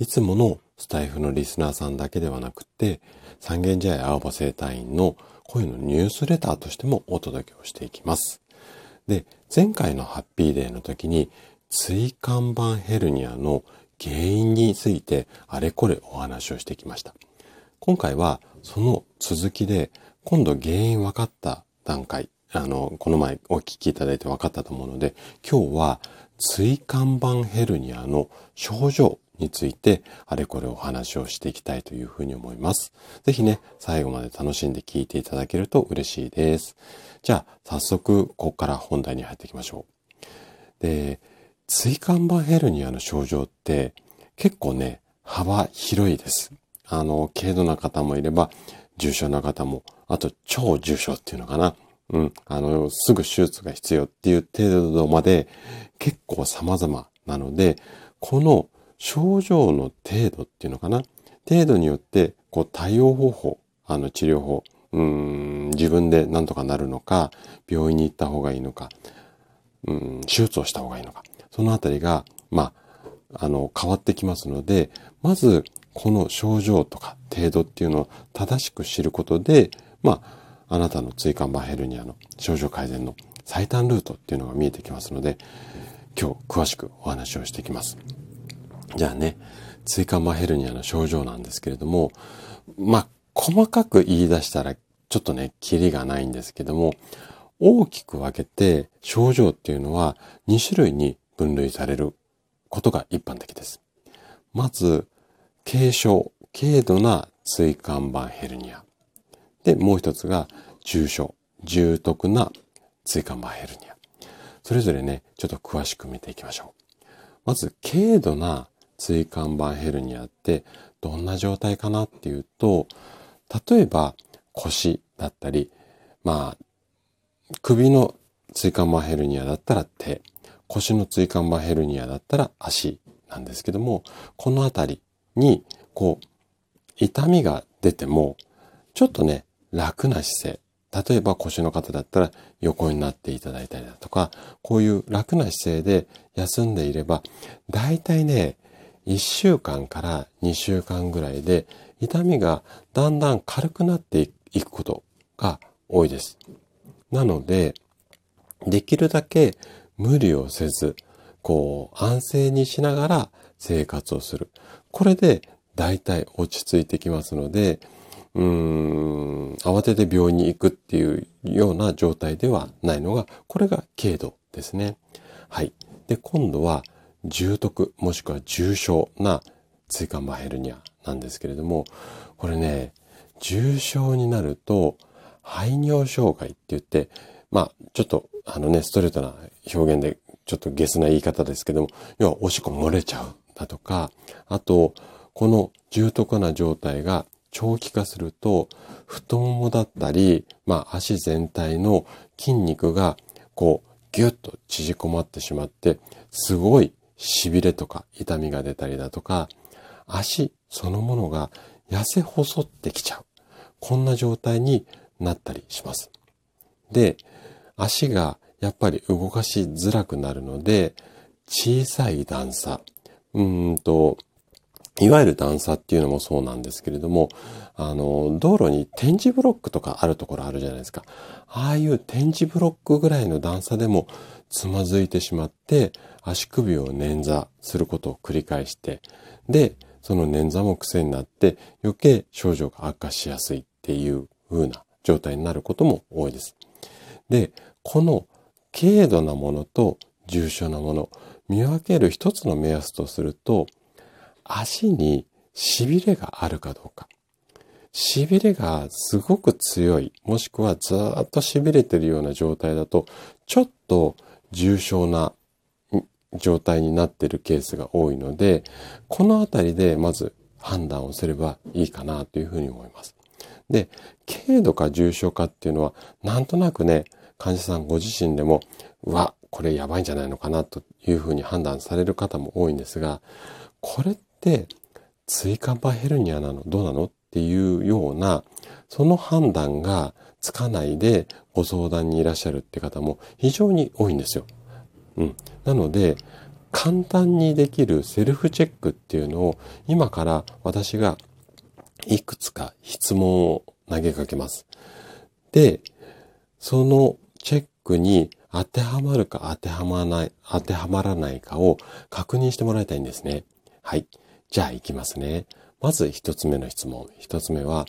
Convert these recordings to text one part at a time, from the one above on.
いつものスタイフのリスナーさんだけではなくて三軒茶屋青葉生態院の声のニュースレターとしてもお届けをしていきます。で、前回のハッピーデーの時に椎間板ヘルニアの原因についてあれこれお話をしてきました。今回はその続きで今度原因分かった段階、あの、この前お聞きいただいて分かったと思うので、今日は椎間板ヘルニアの症状についてあれこれお話をしていきたいというふうに思います。ぜひね、最後まで楽しんで聞いていただけると嬉しいです。じゃあ、早速、ここから本題に入っていきましょう。で、椎間板ヘルニアの症状って結構ね、幅広いです。あの、軽度な方もいれば、重症な方も、あと超重症っていうのかな。うん、あの、すぐ手術が必要っていう程度まで結構様々なので、この症状の程度っていうのかな？程度によって、こう、対応方法、あの、治療法、うん、自分で何とかなるのか、病院に行った方がいいのか、うん、手術をした方がいいのか、そのあたりが、まあ、あの、変わってきますので、まず、この症状とか程度っていうのを正しく知ることで、まあ、あなたの椎間板ヘルニアの症状改善の最短ルートっていうのが見えてきますので、今日詳しくお話をしていきます。じゃあね、椎間板ヘルニアの症状なんですけれども、まあ、細かく言い出したらちょっとね、キリがないんですけども、大きく分けて症状っていうのは2種類に分類されることが一般的です。まず、軽症、軽度な椎間板ヘルニア。で、もう一つが重症、重篤な椎間板ヘルニア。それぞれね、ちょっと詳しく見ていきましょう。まず、軽度な椎間板ヘルニアってどんな状態かなっていうと、例えば腰だったり、まあ、首の椎間板ヘルニアだったら手、腰の椎間板ヘルニアだったら足なんですけども、このあたりに、こう、痛みが出ても、ちょっとね、楽な姿勢。例えば腰の方だったら横になっていただいたりだとか、こういう楽な姿勢で休んでいれば、大体ね、1週間から2週間ぐらいで痛みがだんだん軽くなっていくことが多いです。なので、できるだけ無理をせず、こう安静にしながら生活をする。これで大体落ち着いてきますので、うーん、慌てて病院に行くっていうような状態ではないのが、これが軽度ですね。はい。で、今度は重篤もしくは重症な椎間板ヘルニアなんですけれども、これね、重症になると排尿障害って言って、まあ、ちょっと、あのね、ストレートな表現で、ちょっとゲスな言い方ですけども、要はおしっこ漏れちゃうだとか、あと、この重篤な状態が長期化すると、太ももだったり、まあ足全体の筋肉がこうギュッと縮こまってしまって、すごい痺れとか痛みが出たりだとか、足そのものが痩せ細ってきちゃう。こんな状態になったりします。で、足がやっぱり動かしづらくなるので、小さい段差、うーんと、いわゆる段差っていうのもそうなんですけれども、あの、道路に点字ブロックとかあるところあるじゃないですか。ああいう点字ブロックぐらいの段差でもつまずいてしまって、足首を捻挫することを繰り返して、で、その捻挫も癖になって余計症状が悪化しやすいっていう風な状態になることも多いです。で、この軽度なものと重症なもの、見分ける一つの目安とすると、足に痺れがあるかどうか。痺れがすごく強い、もしくはずっと痺れてるような状態だと、ちょっと重症な状態になってるケースが多いので、このあたりでまず判断をすればいいかなというふうに思います。で、軽度か重症かっていうのは、なんとなくね、患者さんご自身でも、うわ、これやばいんじゃないのかなというふうに判断される方も多いんですが、これっ椎間板ヘルニアなの？どうなの？っていうような、その判断がつかないでご相談にいらっしゃるって方も非常に多いんですよ。うん。なので、簡単にできるセルフチェックっていうのを今から私がいくつか質問を投げかけます。で、そのチェックに当てはまるか当てはまらない、当てはまらないかを確認してもらいたいんですね。はい。じゃあ行きますね。まず一つ目の質問。一つ目は、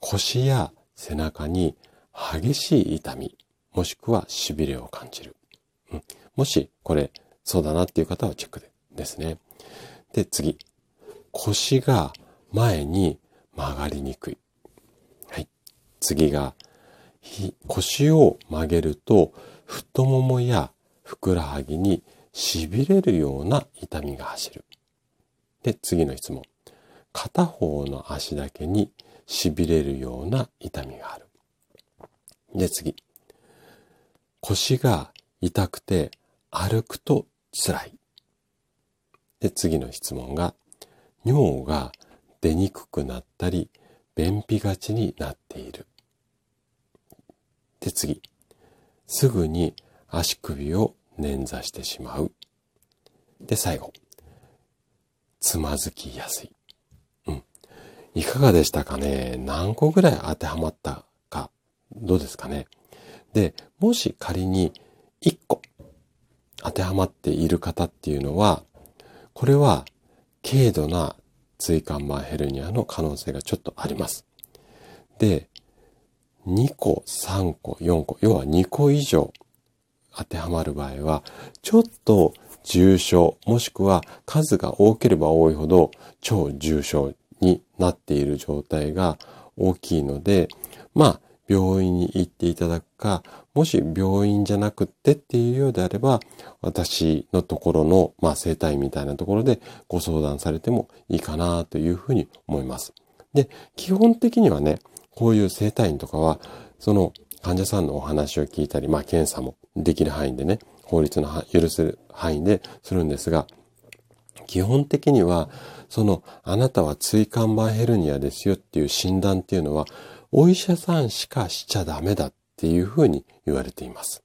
腰や背中に激しい痛み、もしくは痺れを感じる。うん、もしこれそうだなっていう方はチェックでですね。で、次。腰が前に曲がりにくい。はい。次が、腰を曲げると太ももやふくらはぎに痺れるような痛みが走る。で、次の質問。片方の足だけに痺れるような痛みがある。で、次。腰が痛くて歩くと辛い。で、次の質問が、尿が出にくくなったり、便秘がちになっている。で、次。すぐに足首を捻挫してしまう。で、最後。つまずきやすい。うん。いかがでしたかね？何個ぐらい当てはまったか、どうですかね？で、もし仮に1個当てはまっている方っていうのは、これは軽度な椎間板ヘルニアの可能性がちょっとあります。で、2個、3個、4個、要は2個以上当てはまる場合は、ちょっと重症、もしくは数が多ければ多いほど超重症になっている状態が大きいので、まあ、病院に行っていただくか、もし病院じゃなくってっていうようであれば、私のところの、まあ、生体みたいなところでご相談されてもいいかなというふうに思います。で、基本的にはね、こういう生体院とかは、その患者さんのお話を聞いたり、まあ、検査もできる範囲でね、法律の許せる範囲でするんですが、基本的には、その、あなたは椎間板ヘルニアですよっていう診断っていうのは、お医者さんしかしちゃダメだっていうふうに言われています。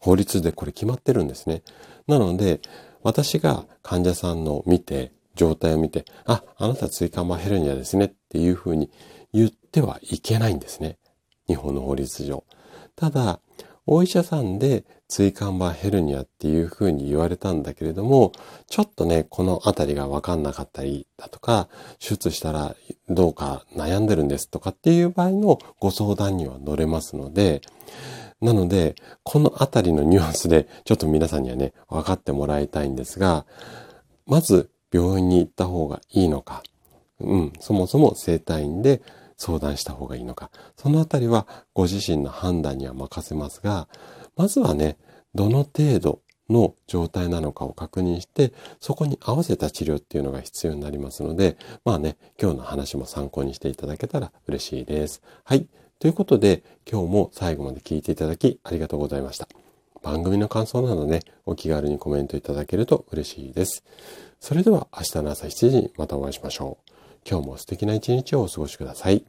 法律でこれ決まってるんですね。なので、私が患者さんの見て、状態を見て、あ、あなた椎間板ヘルニアですねっていうふうに言ってはいけないんですね。日本の法律上。ただ、お医者さんで椎間板ヘルニアっていうふうに言われたんだけれども、ちょっとね、このあたりがわかんなかったりだとか、手術したらどうか悩んでるんですとかっていう場合のご相談には乗れますので、なので、このあたりのニュアンスでちょっと皆さんにはね、分かってもらいたいんですが、まず病院に行った方がいいのか、うん、そもそも生体院で相談した方がいいのか、そのあたりはご自身の判断には任せますが、まずはね、どの程度の状態なのかを確認して、そこに合わせた治療っていうのが必要になりますので、まあね、今日の話も参考にしていただけたら嬉しいです。はい。ということで、今日も最後まで聞いていただきありがとうございました。番組の感想などね、お気軽にコメントいただけると嬉しいです。それでは明日の朝7時にまたお会いしましょう。今日も素敵な一日をお過ごしください。